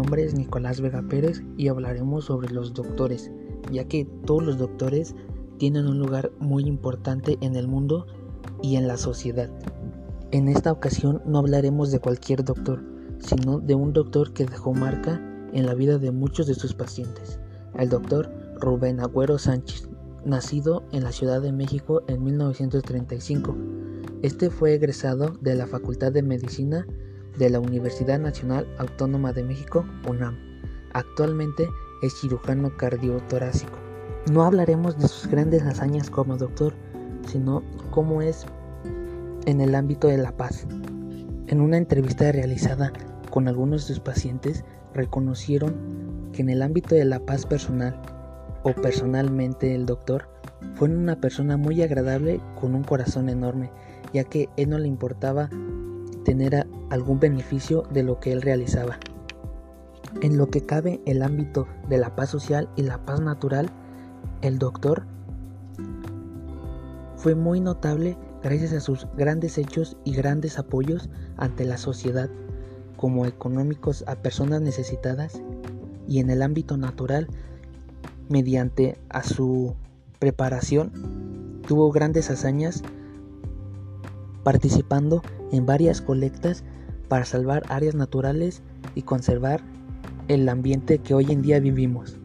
nombre es Nicolás Vega Pérez y hablaremos sobre los doctores, ya que todos los doctores tienen un lugar muy importante en el mundo y en la sociedad. En esta ocasión no hablaremos de cualquier doctor, sino de un doctor que dejó marca en la vida de muchos de sus pacientes, el doctor Rubén Agüero Sánchez, nacido en la Ciudad de México en 1935. Este fue egresado de la Facultad de Medicina de la Universidad Nacional Autónoma de México, UNAM. Actualmente es cirujano cardiotorácico. No hablaremos de sus grandes hazañas como doctor, sino cómo es en el ámbito de la paz. En una entrevista realizada con algunos de sus pacientes, reconocieron que en el ámbito de la paz personal o personalmente el doctor fue una persona muy agradable con un corazón enorme, ya que él no le importaba tener algún beneficio de lo que él realizaba. En lo que cabe el ámbito de la paz social y la paz natural, el doctor fue muy notable gracias a sus grandes hechos y grandes apoyos ante la sociedad, como económicos a personas necesitadas y en el ámbito natural mediante a su preparación, tuvo grandes hazañas participando en varias colectas para salvar áreas naturales y conservar el ambiente que hoy en día vivimos.